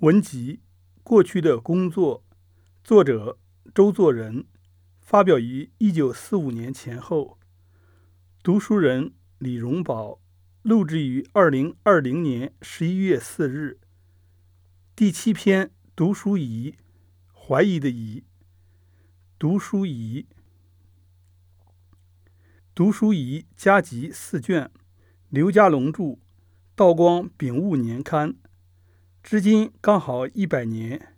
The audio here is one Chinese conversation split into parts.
文集：过去的工作，作者周作人，发表于一九四五年前后。读书人李荣宝，录制于二零二零年十一月四日。第七篇：读书疑，怀疑的疑。读书疑，读书疑加集四卷，刘家龙著，道光丙午年刊。至今刚好一百年，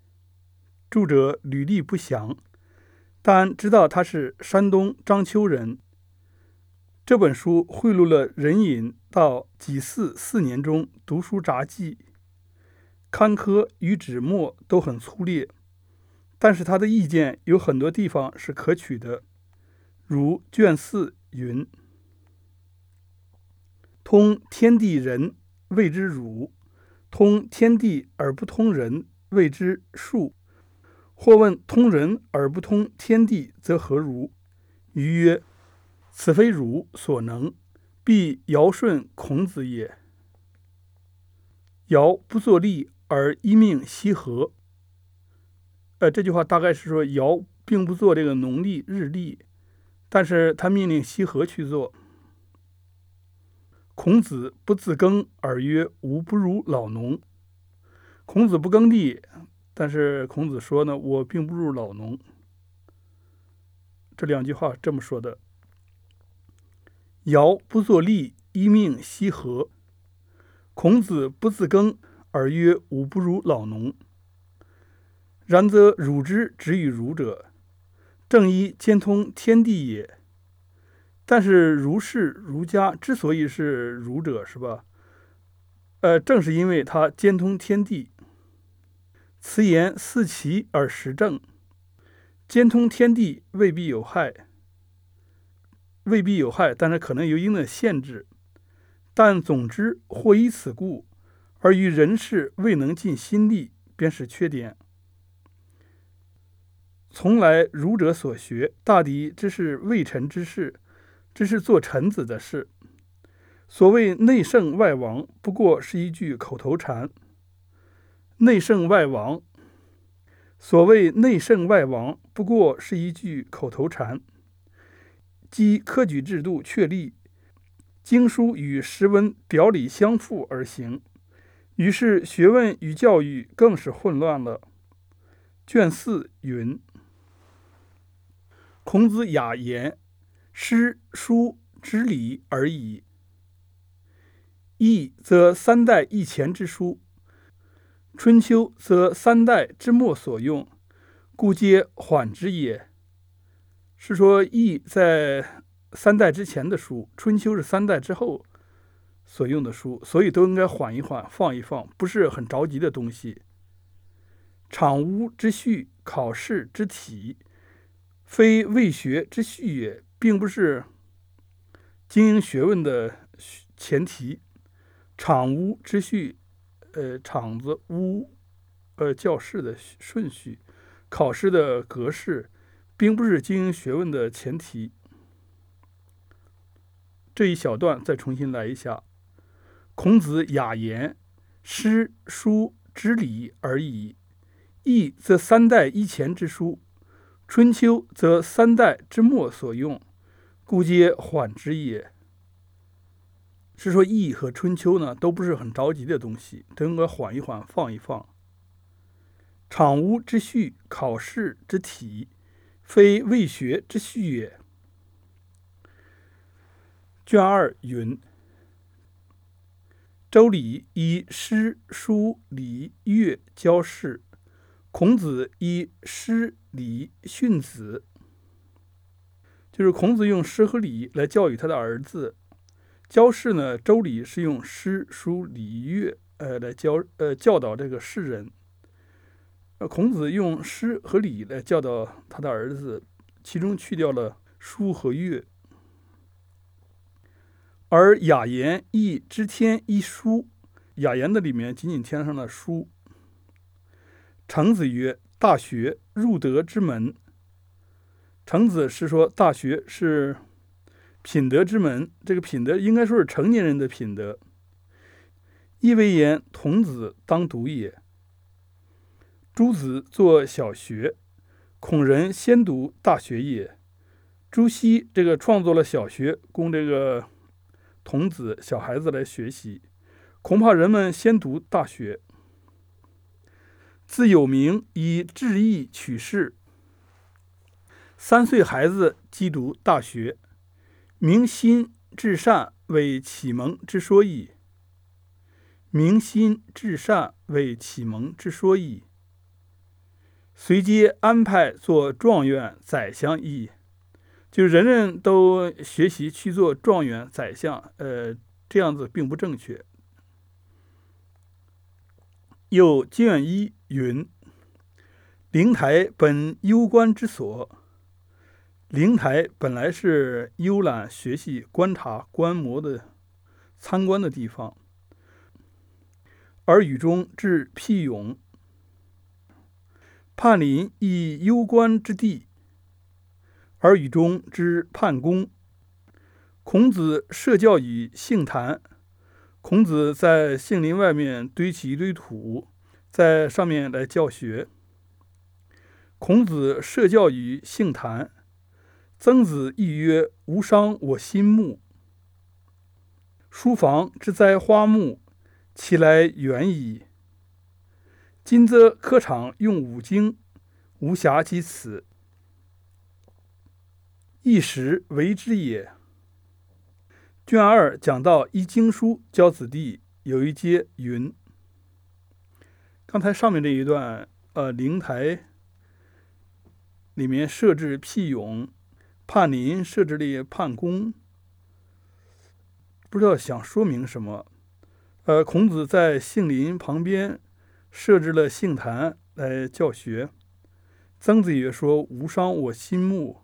著者履历不详，但知道他是山东章丘人。这本书汇录了任隐到己巳四年中读书札记，刊刻与纸墨都很粗劣，但是他的意见有很多地方是可取的，如卷四云：“通天地人，谓之儒。”通天地而不通人，谓之术。或问通人而不通天地，则何如？余曰：此非儒所能，必尧舜孔子也。尧不作历而一命羲和。呃，这句话大概是说尧并不做这个农历日历，但是他命令羲和去做。孔子不自耕而曰：“吾不如老农。”孔子不耕地，但是孔子说呢：“我并不如老农。”这两句话这么说的：“尧不作历，一命羲和。孔子不自耕而曰：‘吾不如老农。’然则汝之止与儒者，正一兼通天地也。”但是儒士、儒家之所以是儒者，是吧？呃，正是因为他兼通天地。此言似奇而实证。兼通天地未必有害，未必有害，但是可能有一定的限制。但总之，或以此故，而于人事未能尽心力，便是缺点。从来儒者所学，大抵只是未臣之事。这是做臣子的事。所谓内圣外王，不过是一句口头禅。内圣外王，所谓内圣外王，不过是一句口头禅。即科举制度确立，经书与实文表里相符而行，于是学问与教育更是混乱了。卷四云：孔子雅言。诗书之礼而已。易则三代以前之书，春秋则三代之末所用，故皆缓之也。是说易在三代之前的书，春秋是三代之后所用的书，所以都应该缓一缓，放一放，不是很着急的东西。场屋之序，考试之体，非未学之序也。并不是经营学问的前提，场屋之序，呃，场子屋，呃，教室的顺序，考试的格式，并不是经营学问的前提。这一小段再重新来一下：孔子雅言，诗书之礼而已。易则三代以前之书，春秋则三代之末所用。故皆缓之也，是说《易》和《春秋》呢，都不是很着急的东西，都应该缓一缓，放一放。场屋之序，考试之体，非未学之序也。卷二云：周礼以诗书礼乐教士，孔子以诗礼训子。就是孔子用诗和礼来教育他的儿子，教士呢，周礼是用诗书礼乐，呃，来教呃教导这个世人。呃，孔子用诗和礼来教导他的儿子，其中去掉了书和乐。而雅言亦知天一书，雅言的里面仅仅添上了书。程子曰：“大学，入德之门。”程子是说，大学是品德之门。这个品德应该说是成年人的品德。亦为言，童子当读也。诸子作小学，孔人先读大学也。朱熹这个创作了小学，供这个童子、小孩子来学习。恐怕人们先读大学。自有名以志意取士，三岁孩子即读大学，明心至善为启蒙之说矣。明心至善为启蒙之说矣。随皆安排做状元、宰相矣。就人人都学习去做状元、宰相，呃，这样子并不正确。又卷一云：“灵台本幽观之所。灵台本来是游览、学习、观察、观摩的参观的地方，而雨中至辟咏，盼临亦幽观之地。”而雨中之判公，孔子设教于杏坛。孔子在杏林外面堆起一堆土，在上面来教学。孔子设教于杏坛。曾子亦曰：“无伤我心木。”书房之栽花木，其来远矣。今则科场用五经，无暇及此。一时为之也。卷二讲到一经书教子弟，有一节云：刚才上面这一段，呃，灵台里面设置辟咏，判林设置了判公，不知道想说明什么。呃，孔子在杏林旁边设置了杏坛来教学。曾子也说：“无伤我心木。”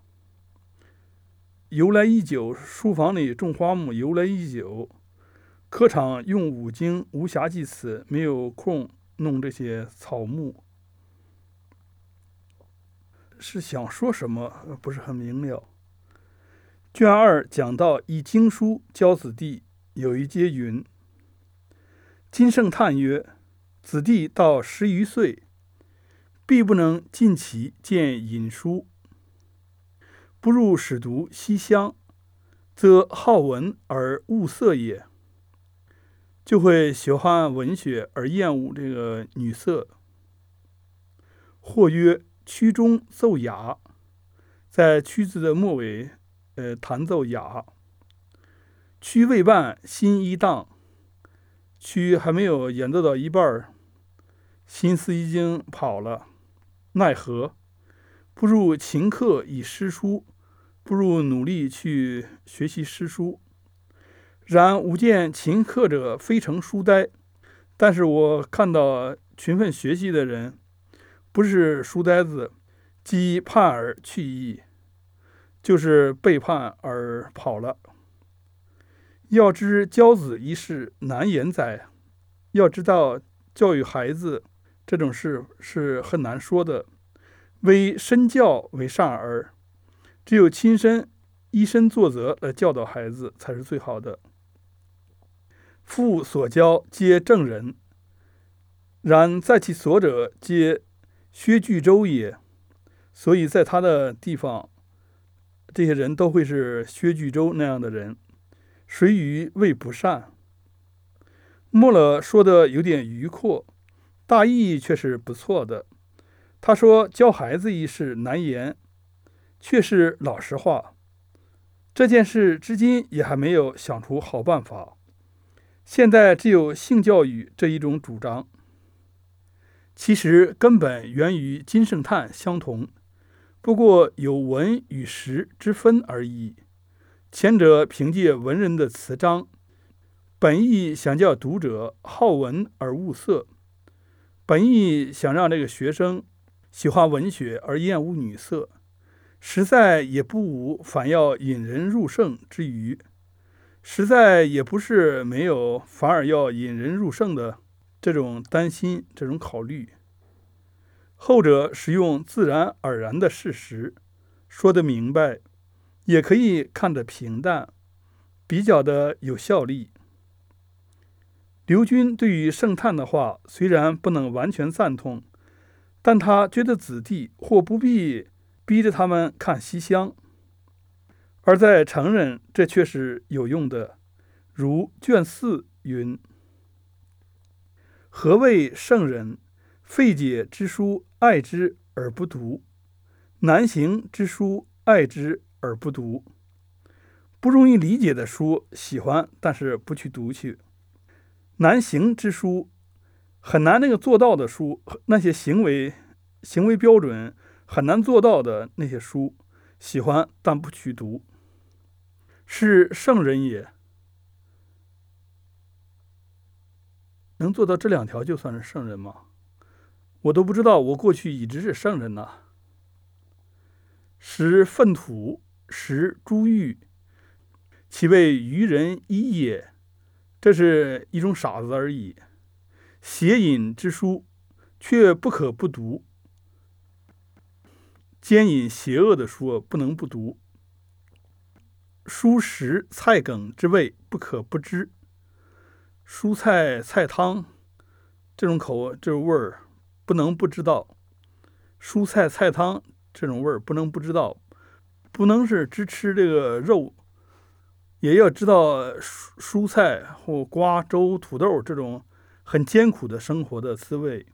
由来已久，书房里种花木，由来已久。科场用五经，无暇及此，没有空弄这些草木，是想说什么？不是很明了。卷二讲到以经书教子弟，有一节云：金圣叹曰：“子弟到十余岁，必不能尽其见引书。”不入使读西厢，则好文而恶色也，就会喜欢文学而厌恶这个女色。或曰：“曲中奏雅，在曲子的末尾，呃，弹奏雅。曲未半，心已荡。曲还没有演奏到一半儿，心思已经跑了。奈何？”不如勤课以诗书，不如努力去学习诗书。然吾见勤课者非成书呆，但是我看到勤奋学习的人，不是书呆子，即叛而去矣，就是背叛而跑了。要知教子一事难言哉？要知道教育孩子这种事是很难说的。为身教为上儿，只有亲身以身作则来教导孩子才是最好的。父所教皆正人，然在其所者皆薛巨周也。所以在他的地方，这些人都会是薛巨州那样的人。谁于未不善？末了说的有点迂阔，大意却是不错的。他说：“教孩子一事难言，却是老实话。这件事至今也还没有想出好办法。现在只有性教育这一种主张。其实根本源于金圣叹相同，不过有文与实之分而已。前者凭借文人的词章，本意想叫读者好文而恶色，本意想让这个学生。”喜欢文学而厌恶女色，实在也不无反要引人入胜之余，实在也不是没有反而要引人入胜的这种担心、这种考虑。后者使用自然而然的事实，说得明白，也可以看得平淡，比较的有效力。刘军对于圣叹的话虽然不能完全赞同。但他觉得子弟或不必逼着他们看西厢，而在成人这却是有用的。如卷四云：“何谓圣人？费解之书，爱之而不读；难行之书，爱之而不读。不容易理解的书，喜欢，但是不去读去；难行之书，很难那个做到的书，那些行为行为标准很难做到的那些书，喜欢但不去读，是圣人也。”能做到这两条就算是圣人吗？我都不知道，我过去一直是圣人呐。食粪土，食珠玉，其谓愚人一也。这是一种傻子而已。邪淫之书，却不可不读；奸淫邪恶的书，不能不读。蔬食菜梗之味，不可不知。蔬菜菜汤这种口这味儿不能不知道，蔬菜菜汤这种味儿不能不知道，不能是只吃这个肉，也要知道蔬蔬菜或瓜粥土豆这种很艰苦的生活的滋味。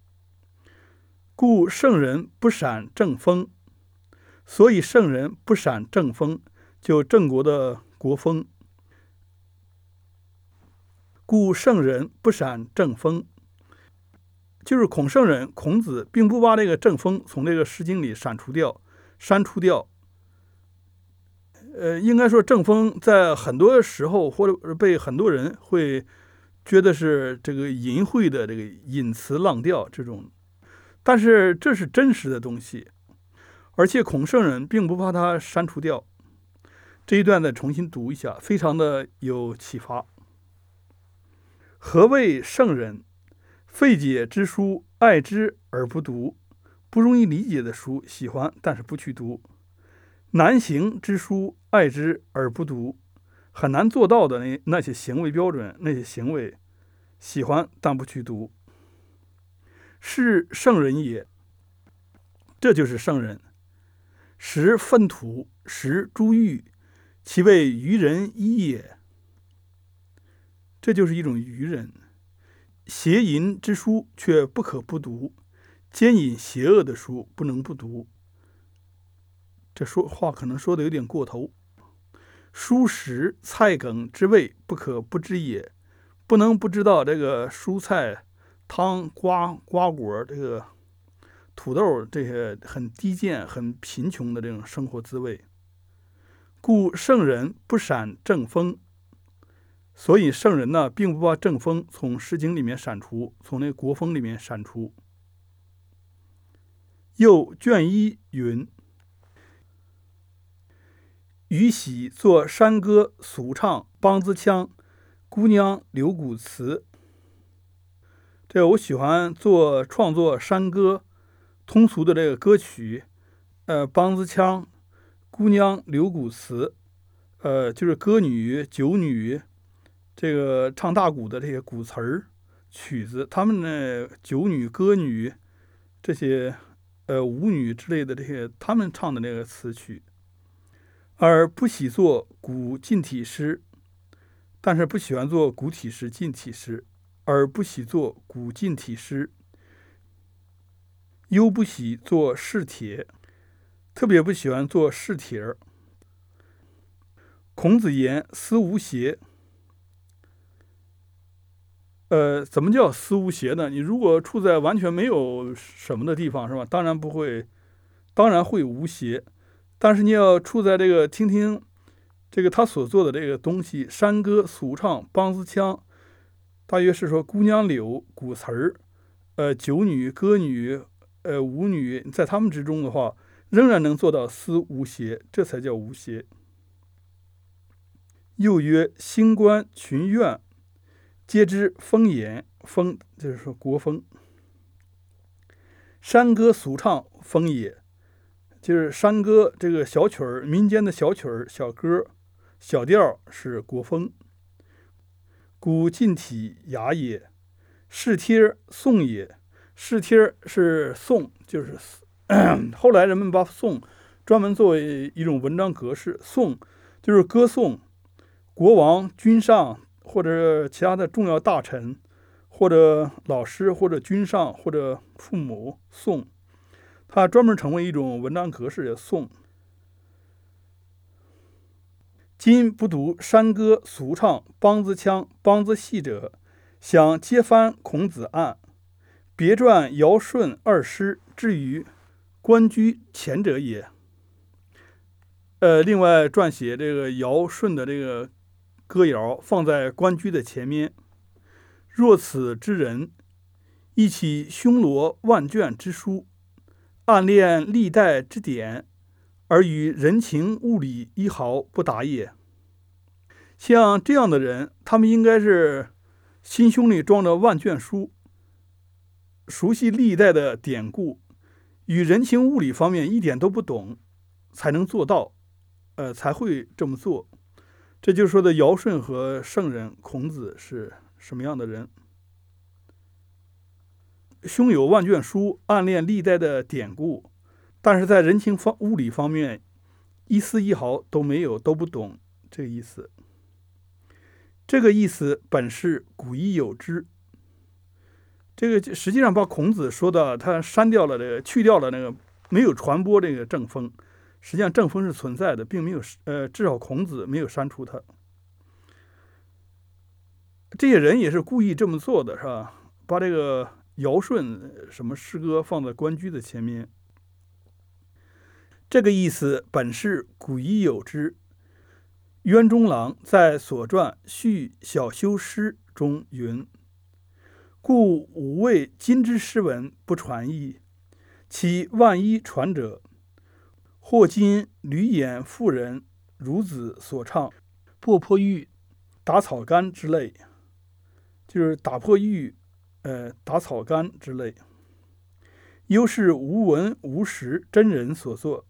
故圣人不闪正风，所以圣人不闪正风，就郑国的国风。故圣人不闪正风，就是孔圣人孔子并不把这个正风从这个《诗经》里删除掉、删除掉。呃，应该说正风在很多时候或者被很多人会觉得是这个淫秽的这个淫词浪调这种，但是这是真实的东西，而且孔圣人并不把它删除掉。这一段再重新读一下，非常的有启发。何谓圣人？费解之书，爱之而不读；不容易理解的书，喜欢但是不去读；难行之书，爱之而不读；很难做到的那那些行为标准，那些行为，喜欢但不去读，是圣人也。这就是圣人。食粪土，食珠玉，其谓愚人一也。这就是一种愚人，邪淫之书却不可不读，奸淫邪恶的书不能不读。这说话可能说的有点过头。蔬食菜梗之味不可不知也，不能不知道这个蔬菜、汤、瓜、瓜果、这个土豆这些很低贱、很贫穷的这种生活滋味。故圣人不闪正风。所以圣人呢，并不把正风从《诗经》里面删除，从那国风里面删除。又卷一云：“禹喜作山歌，俗唱梆子腔，姑娘留古词。”这我喜欢做创作山歌，通俗的这个歌曲，呃，梆子腔，姑娘留古词，呃，就是歌女、酒女。这个唱大鼓的这些鼓词儿、曲子，他们呢，酒女、歌女这些，呃，舞女之类的这些，他们唱的那个词曲，而不喜做古近体诗，但是不喜欢做古体诗、近体诗，而不喜做古近体诗，又不喜做试帖，特别不喜欢做试帖儿。孔子言：“思无邪。”呃，怎么叫思无邪呢？你如果处在完全没有什么的地方，是吧？当然不会，当然会无邪。但是你要处在这个听听这个他所做的这个东西，山歌、俗唱、梆子腔，大约是说姑娘柳、鼓词儿，呃，酒女、歌女，呃，舞女，在他们之中的话，仍然能做到思无邪，这才叫无邪。又曰：星官群怨。皆知风言，风就是说国风。山歌俗唱风也，就是山歌这个小曲儿，民间的小曲儿、小歌、小调是国风。古近体雅也，是帖颂也，是帖是颂，就是 后来人们把颂专门作为一种文章格式，颂就是歌颂国王、君上或者其他的重要大臣，或者老师，或者君上，或者父母，颂，它专门成为一种文章格式的，颂。今不读山歌俗唱、梆子腔、梆子戏者，想揭翻孔子案，别传尧舜二师至于官居前者也。呃，另外撰写这个尧舜的这个歌谣，放在官居的前面。若此之人，一起胸罗万卷之书，暗恋历代之典。而与人情物理一毫不达也。像这样的人，他们应该是心胸里装着万卷书，熟悉历代的典故，与人情物理方面一点都不懂，才能做到，呃，才会这么做。这就是说的尧舜和圣人孔子是什么样的人？胸有万卷书，暗恋历代的典故。但是在人情方物理方面，一丝一毫都没有，都不懂这个意思。这个意思本是古已有之。这个实际上把孔子说的，他删掉了这个，去掉了那个，没有传播这个正风。实际上正风是存在的，并没有呃，至少孔子没有删除它。这些人也是故意这么做的，是吧？把这个尧舜什么诗歌放在官居的前面。这个意思本是古已有之。渊中郎在所传《续小修诗》中云：“故吾谓今之诗文不传矣，其万一传者，或今吕演妇人孺子所唱破破玉、打草杆之类，就是打破玉、呃打草杆之类，又是无闻无实真人所作。”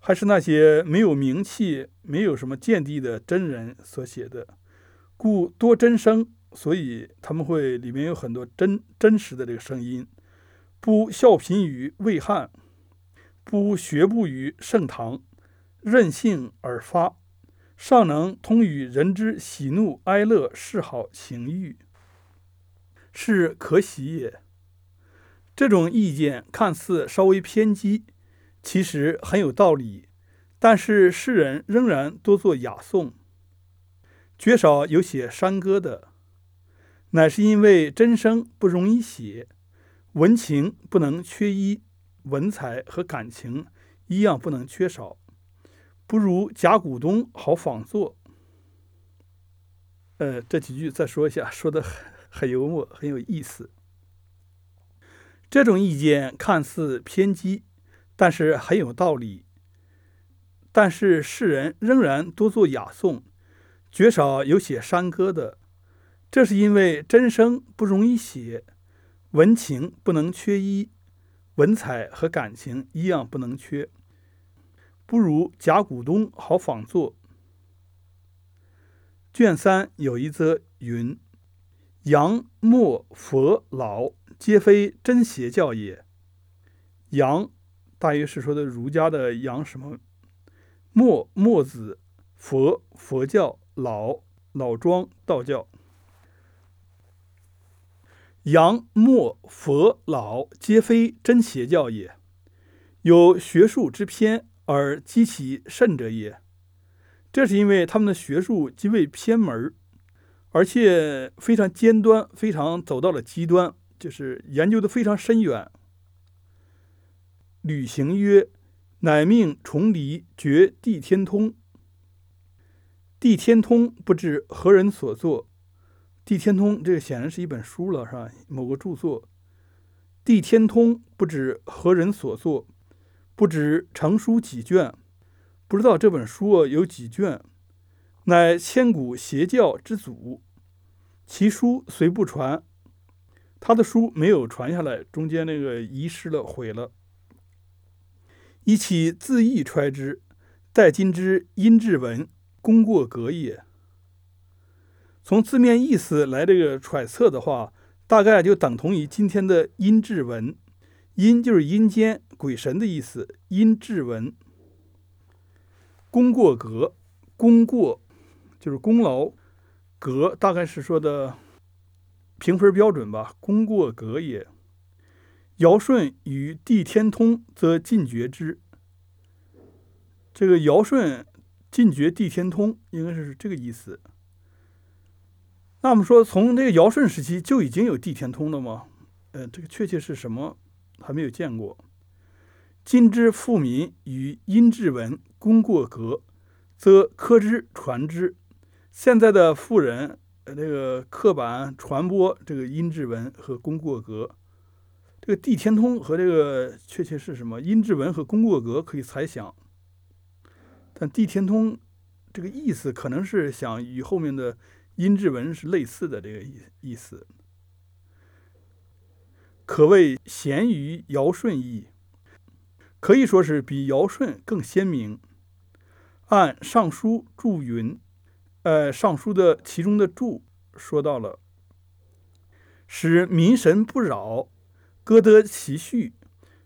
还是那些没有名气、没有什么见地的真人所写的，故多真声，所以他们会里面有很多真真实的这个声音。不效贫于魏汉，不学步于盛唐，任性而发，尚能通与人之喜怒哀乐嗜好情欲，是可喜也。这种意见看似稍微偏激。其实很有道理，但是世人仍然多做雅颂，绝少有写山歌的，乃是因为真声不容易写，文情不能缺一，文采和感情一样不能缺少，不如甲骨东好仿作。呃，这几句再说一下，说的很很幽默，很有意思。这种意见看似偏激。但是很有道理，但是世人仍然多做雅颂，绝少有写山歌的。这是因为真声不容易写，文情不能缺一，文采和感情一样不能缺，不如甲骨东好仿作。卷三有一则云：“杨墨佛老，皆非真邪教也。”杨。大约是说的儒家的杨什么墨墨子佛佛教老老庄道教杨墨佛老皆非真邪教也，有学术之偏而激其甚者也。这是因为他们的学术极为偏门，而且非常尖端，非常走到了极端，就是研究的非常深远。履行曰：“乃命重离绝地天通。地天通不知何人所作。地天通这个显然是一本书了，是吧？某个著作。地天通不知何人所作，不知成书几卷，不知道这本书有几卷。乃千古邪教之祖，其书虽不传，他的书没有传下来，中间那个遗失了，毁了。”以其字意揣之，待今之音质文，功过格也。从字面意思来这个揣测的话，大概就等同于今天的阴质文。阴就是阴间鬼神的意思，阴质文。功过格，功过就是功劳，格大概是说的评分标准吧。功过格也。尧舜与地天通，则尽绝之。这个尧舜尽绝地天通，应该是这个意思。那我们说，从这个尧舜时期就已经有地天通了吗？呃，这个确切是什么，还没有见过。今之富民与殷志文功过格，则刻之传之。现在的富人，呃，这个刻板传播这个殷志文和功过格。这个地天通和这个确切是什么？殷志文和功过格可以猜想。但地天通这个意思可能是想与后面的阴质文是类似的这个意意思，可谓贤于尧舜矣，可以说是比尧舜更鲜明。按《尚书》注云，呃，《尚书》的其中的注说到了，使民神不扰，歌得其序，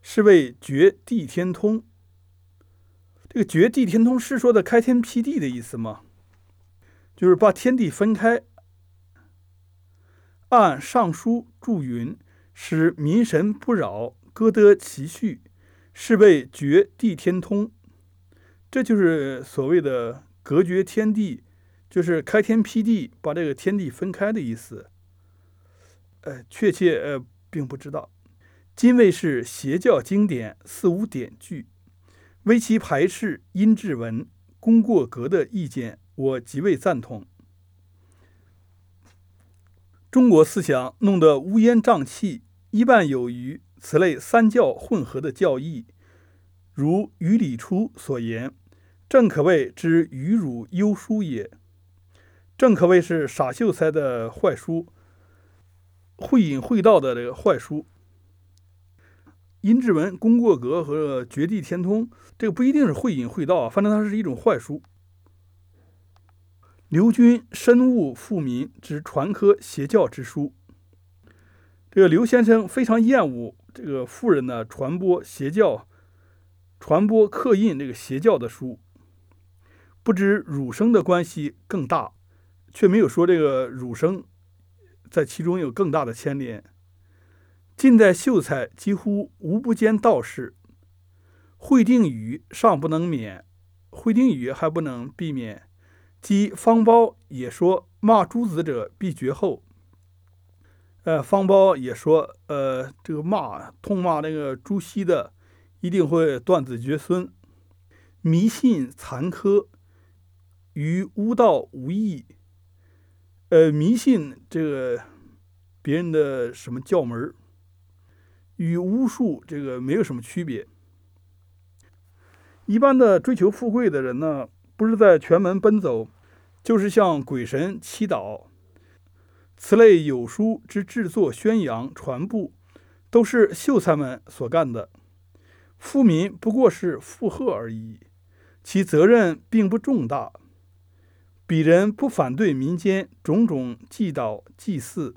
是谓绝地天通。这个绝地天通是说的开天辟地的意思吗？就是把天地分开。按尚书注云：“使民神不扰，歌得其序，是谓绝地天通。”这就是所谓的隔绝天地，就是开天辟地，把这个天地分开的意思。呃，确切呃并不知道。今谓是邪教经典，似无典据。为其排斥殷志文、功过格的意见，我极为赞同。中国思想弄得乌烟瘴气，一半有于此类三教混合的教义，如于礼初所言，正可谓之愚辱幽书也，正可谓是傻秀才的坏书，会隐会道的这个坏书。殷志文、功过格和绝地天通，这个不一定是会隐会道啊，反正它是一种坏书。刘军深恶富民之传科邪教之书，这个刘先生非常厌恶这个富人呢传播邪教、传播刻印这个邪教的书。不知儒生的关系更大，却没有说这个儒生在其中有更大的牵连。近代秀才几乎无不兼道士，会定语尚不能免，会定语还不能避免。即方苞也说骂诸子者必绝后。呃，方苞也说，呃，这个骂痛骂那个朱熹的，一定会断子绝孙。迷信残科，与巫道无异。呃，迷信这个别人的什么教门。与巫术这个没有什么区别。一般的追求富贵的人呢，不是在全门奔走，就是向鬼神祈祷。此类有书之制作、宣扬、传布，都是秀才们所干的。富民不过是附和而已，其责任并不重大。鄙人不反对民间种种祭祷、祭祀。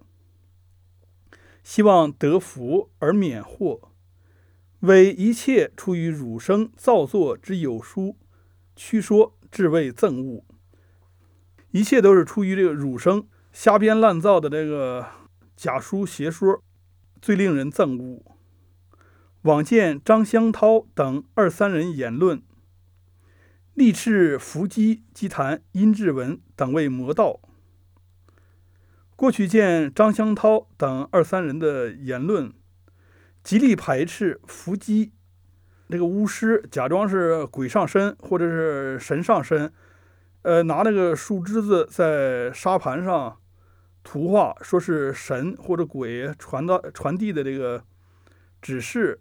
希望得福而免祸，唯一切出于儒生造作之有书曲说，至为憎恶。一切都是出于这个儒生瞎编乱造的这个假书邪说，最令人憎恶。往见张香涛等二三人言论，力斥伏击击谈殷志文等为魔道。过去见张香涛等二三人的言论，极力排斥伏击那个巫师，假装是鬼上身或者是神上身，呃，拿那个树枝子在沙盘上图画，说是神或者鬼传到传递的这个指示，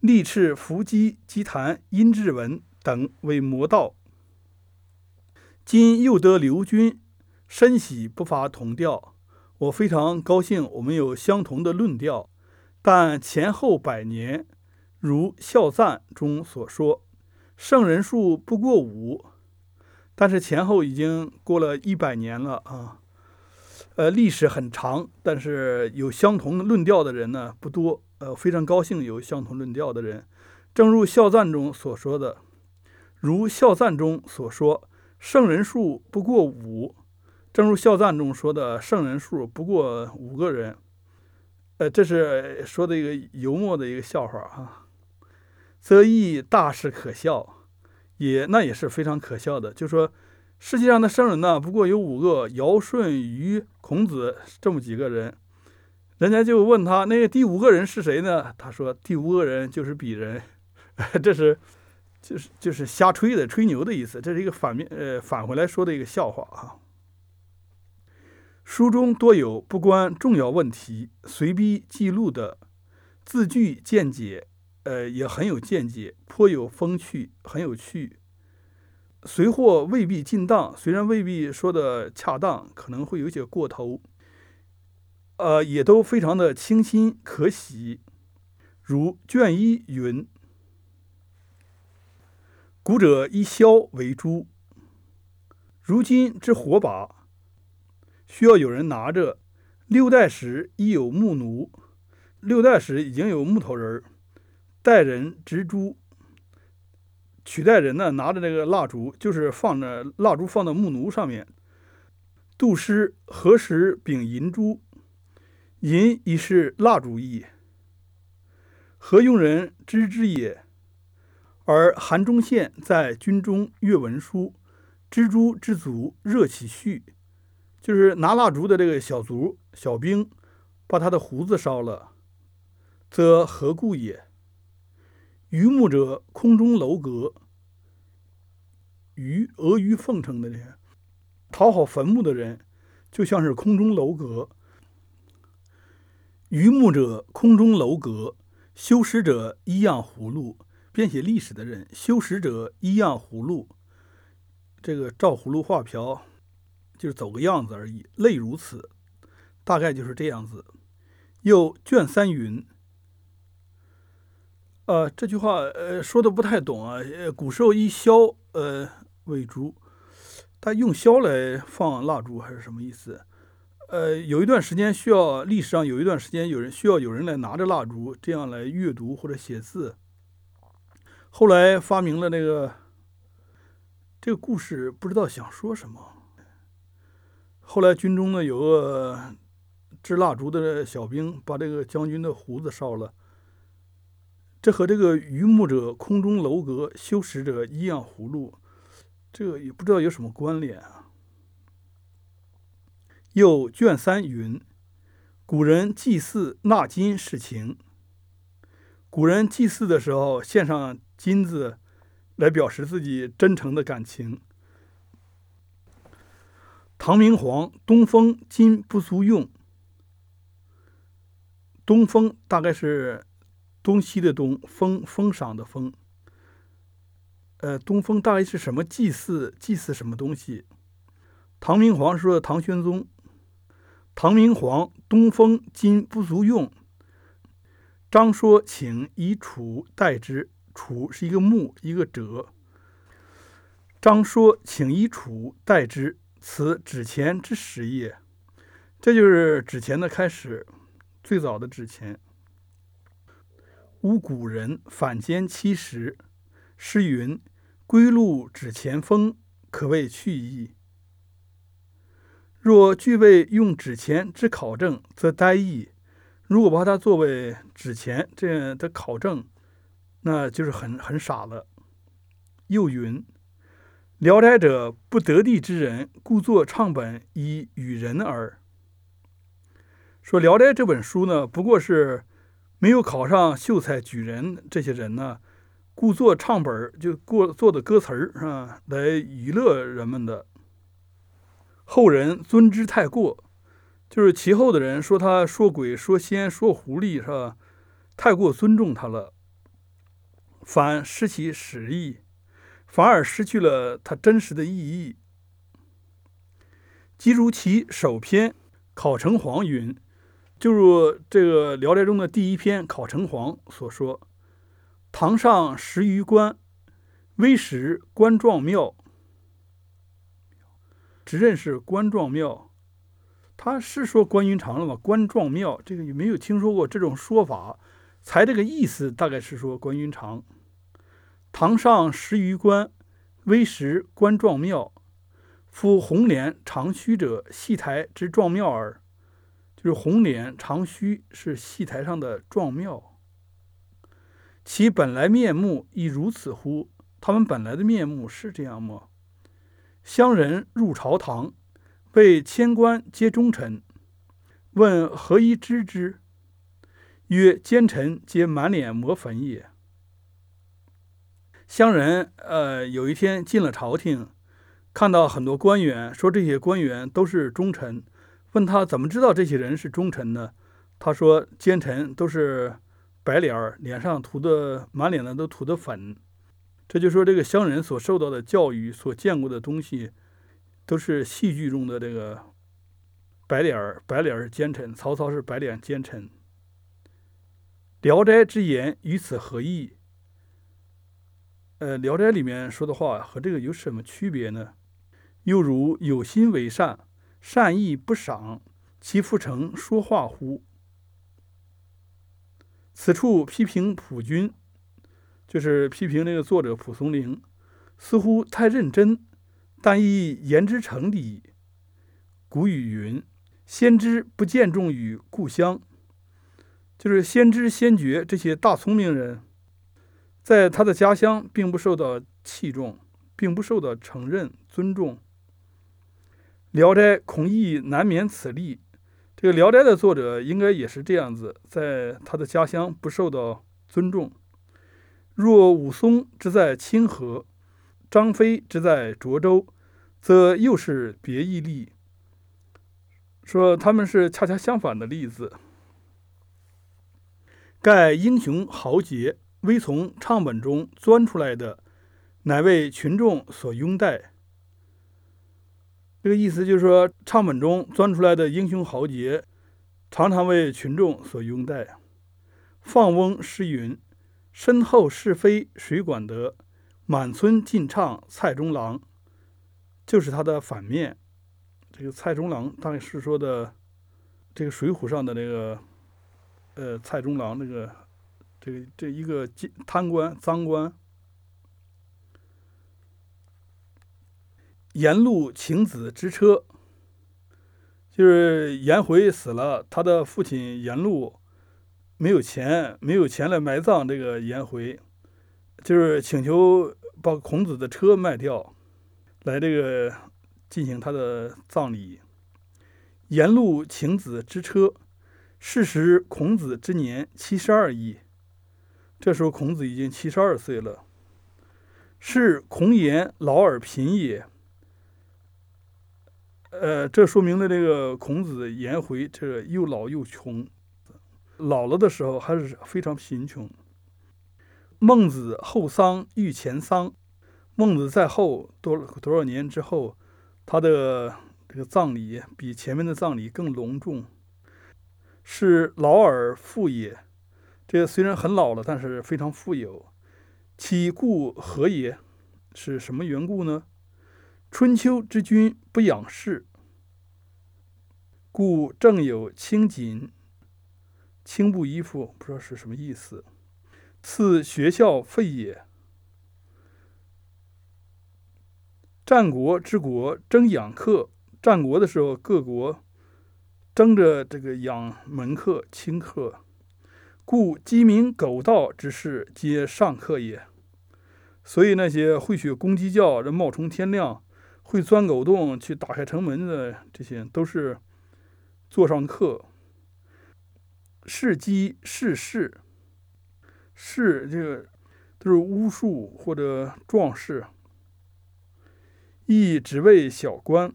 力斥伏击击坛殷志文等为魔道。今又得刘军。深喜不乏同调，我非常高兴，我们有相同的论调。但前后百年，如《孝赞》中所说，圣人数不过五，但是前后已经过了一百年了啊。呃，历史很长，但是有相同论调的人呢不多。呃，非常高兴有相同论调的人。正如孝赞中所说的，如孝赞中所说，圣人数不过五。正如孝赞中说的，圣人数不过五个人。呃，这是说的一个幽默的一个笑话啊。则亦大是可笑，也那也是非常可笑的。就说世界上的圣人呢，不过有五个：尧舜禹孔子这么几个人。人家就问他，那个第五个人是谁呢？他说，第五个人就是鄙人。这是就是就是瞎吹的，吹牛的意思。这是一个反面呃返回来说的一个笑话啊。书中多有不关重要问题随笔记录的字句见解。呃，也很有见解，颇有风趣，很有趣。随或未必尽当，虽然未必说的恰当，可能会有些过头。呃，也都非常的清新可喜。如卷一云：“古者以箫为珠，如今之火把，需要有人拿着。六代时已有木奴，六代时已经有木头人儿。”代人执珠，取代人呢，拿着那个蜡烛，就是放着蜡烛放到木炉上面。杜诗何时秉银珠？银已是蜡烛意。何用人知之也？而韩忠宪在军中阅文书，蜘蛛之足热起绪，就是拿蜡烛的这个小卒小兵，把他的胡子烧了，则何故也？鱼目者，空中楼阁。鱼，阿谀奉承的人，讨好坟墓的人，就像是空中楼阁。鱼目者，空中楼阁。修史者，一样葫芦。编写历史的人，修史者，一样葫芦。这个照葫芦画瓢，就是走个样子而已。类如此，大概就是这样子。又卷三云。呃，这句话呃说的不太懂啊。呃，古时候以箫呃为烛，他用箫来放蜡烛还是什么意思？呃，有一段时间需要历史上有一段时间有人需要有人来拿着蜡烛这样来阅读或者写字。后来发明了那个这个故事，不知道想说什么。后来军中呢有个支蜡烛的小兵，把这个将军的胡子烧了。这和这个渔牧者空中楼阁，修史者一样葫芦，这也不知道有什么关联啊。又卷三云：古人祭祀纳金事情。古人祭祀的时候献上金子，来表示自己真诚的感情。唐明皇东风金不足用，东风大概是。东西的东，封封赏的封。呃，东风大概是什么祭祀？祭祀什么东西？唐明皇说：“唐玄宗，唐明皇东风今不足用。”张说：“请以楚代之。”楚是一个木，一个折。张说：“请以楚代之。”此纸钱之始也。这就是纸钱的开始，最早的纸钱。吾古人反间七十，诗云：“归路指前锋，可谓去矣。”若具备用纸钱之考证，则呆矣；如果把它作为纸钱这样的考证，那就是很很傻了。又云：“聊斋者，不得地之人，故作唱本以与人耳。”说《聊斋》这本书呢，不过是。没有考上秀才、举人这些人呢，故作唱本儿，就过做的歌词儿是吧？来娱乐人们的。后人尊之太过，就是其后的人说他说鬼、说仙、说狐狸是吧？太过尊重他了，反失其实意，反而失去了他真实的意义。即如其首篇《考成黄》云。就如这个《聊斋》中的第一篇《考城隍》所说：“堂上十余官，微识官状庙。只认识官状庙。他是说关云长了吗？关壮庙，这个也没有听说过这种说法。才这个意思，大概是说关云长。堂上十余官，微时关壮庙。夫红莲长须者，戏台之壮庙耳。就是红脸长须是戏台上的壮庙。其本来面目亦如此乎？他们本来的面目是这样吗？乡人入朝堂，被千官皆忠臣。问何以知之？曰：奸臣皆满脸抹粉也。乡人呃，有一天进了朝廷。看到很多官员说这些官员都是忠臣，问他怎么知道这些人是忠臣呢？他说奸臣都是白脸儿，脸上涂的满脸的都涂的粉。这就说这个乡人所受到的教育，所见过的东西，都是戏剧中的这个白脸儿，白脸儿奸臣。曹操是白脸奸臣。《聊斋》之言与此何异？呃，《聊斋》里面说的话和这个有什么区别呢？又如有心为善，善意不赏，其复成说话乎？此处批评朴君，就是批评那个作者蒲松龄，似乎太认真，但亦言之成理。古语云：“先知不见重于故乡。”就是先知先觉这些大聪明人，在他的家乡并不受到器重，并不受到承认尊重。《聊斋》孔乙难免此例。这个《聊斋》的作者应该也是这样子，在他的家乡不受到尊重。若武松之在清河，张飞之在涿州，则又是别一例。说他们是恰恰相反的例子。盖英雄豪杰，微从唱本中钻出来的，乃为群众所拥戴。这个意思就是说，唱本中钻出来的英雄豪杰，常常为群众所拥戴。放翁诗云：“身后是非谁管得？满村尽唱蔡中郎。”就是他的反面。这个蔡中郎大概是说的这个《水浒》上的那个呃蔡中郎，那个这个这一个贪官赃官。颜路请子之车，就是颜回死了，他的父亲颜路没有钱，没有钱来埋葬这个颜回，就是请求把孔子的车卖掉，来这个进行他的葬礼。颜路请子之车，是时孔子之年七十二矣。这时候孔子已经七十二岁了，是孔颜老而贫也。呃，这说明了这个孔子颜回这又老又穷，老了的时候还是非常贫穷。孟子后丧遇前丧，孟子在后多多少年之后，他的这个葬礼比前面的葬礼更隆重，是老而富也。这个虽然很老了，但是非常富有。其故何也？是什么缘故呢？春秋之君不养士。故正有轻锦，轻布衣服，不知道是什么意思。赐学校废也。战国之国争养客，战国的时候各国争着这个养门客、清客，故鸡鸣狗盗之事皆上客也。所以那些会学公鸡叫、这冒充天亮、会钻狗洞去打开城门的这些，都是。座上客，士鸡士士，士这个都是巫术或者壮士，亦只为小官，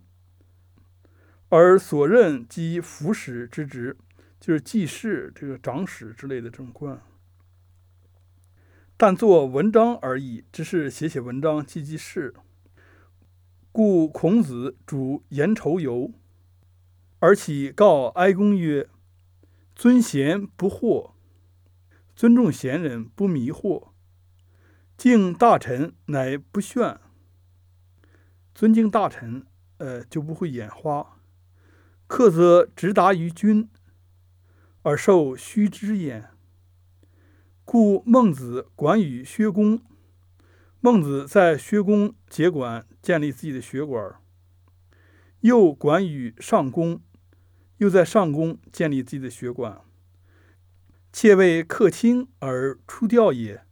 而所任即服使之职，就是记事、这个长史之类的这种官，但做文章而已，只是写写文章、记记事。故孔子主言仇游。而起告哀公曰：“尊贤不惑，尊重贤人不迷惑；敬大臣乃不炫，尊敬大臣，呃就不会眼花。客则直达于君，而受虚之焉。故孟子管与薛公。孟子在薛公节馆建立自己的学馆，又管与上公，又在上公建立自己的学馆。窃为客卿而出调也。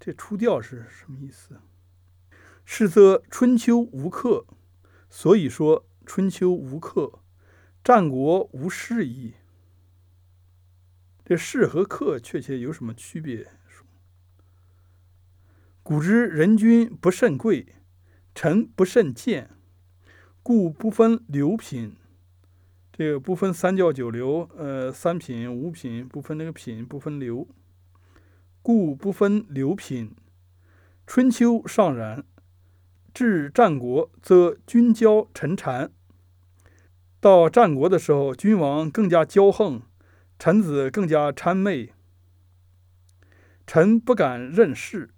这出调是什么意思？是则春秋无客，所以说春秋无客，战国无士矣。这士和客确切有什么区别？古之人君不甚贵，臣不甚贱，故不分流品。这个不分三教九流，呃，三品五品不分那个品，不分流，故不分流品。春秋尚然。至战国，则君骄臣谄。到战国的时候，君王更加骄横，臣子更加谄媚。臣不敢任事，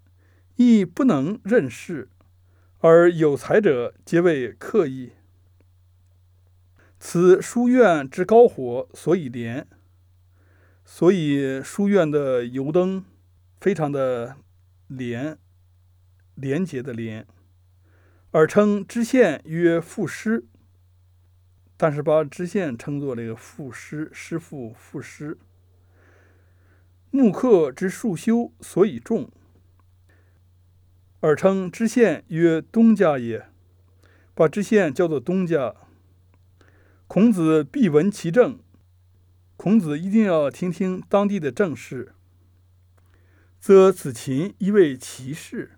亦不能任事，而有才者皆为客矣。此书院之高火，所以廉。所以书院的油灯非常的廉，廉洁的廉。而称知县曰赋诗，但是把知县称作这个赋诗师傅赋诗。木刻之束修，所以重。而称知县曰东家也，把知县叫做东家。孔子必闻其政，孔子一定要听听当地的政事，则子禽亦为奇事。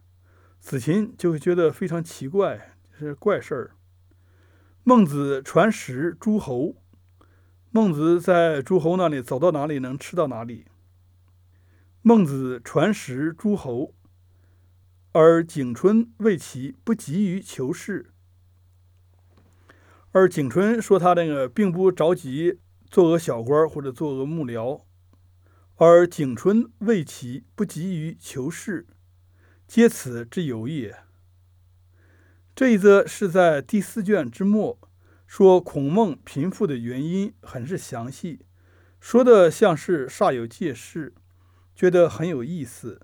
子禽就会觉得非常奇怪，是怪事儿。孟子传食诸侯，孟子在诸侯那里走到哪里能吃到哪里。孟子传食诸侯，而景春谓其不急于求事。而景春说他那个并不着急做个小官或者做个幕僚，而景春谓其不急于求事。皆此之有也。这一则是在第四卷之末，说孔孟贫富的原因，很是详细，说的像是煞有介事，觉得很有意思。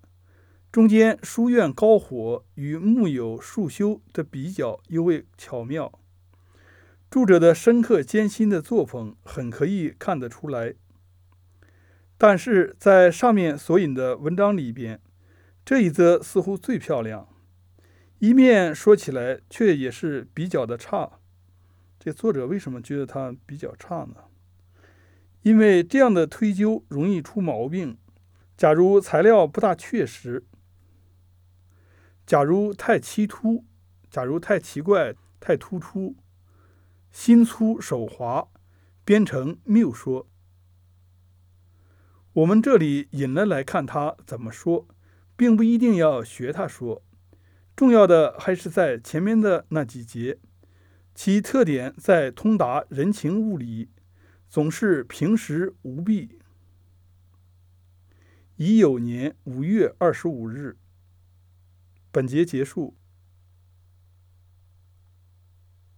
中间书院高火与木有树修的比较尤为巧妙，著者的深刻艰辛的作风很可以看得出来。但是在上面所引的文章里边。这一则似乎最漂亮，一面说起来却也是比较的差。这作者为什么觉得它比较差呢？因为这样的推究容易出毛病。假如材料不大确实，假如太奇突，假如太奇怪、太突出，心粗手滑，编成谬说。我们这里引了来看他怎么说。并不一定要学他说，重要的还是在前面的那几节，其特点在通达人情物理，总是平实无弊。乙酉年五月二十五日，本节结束。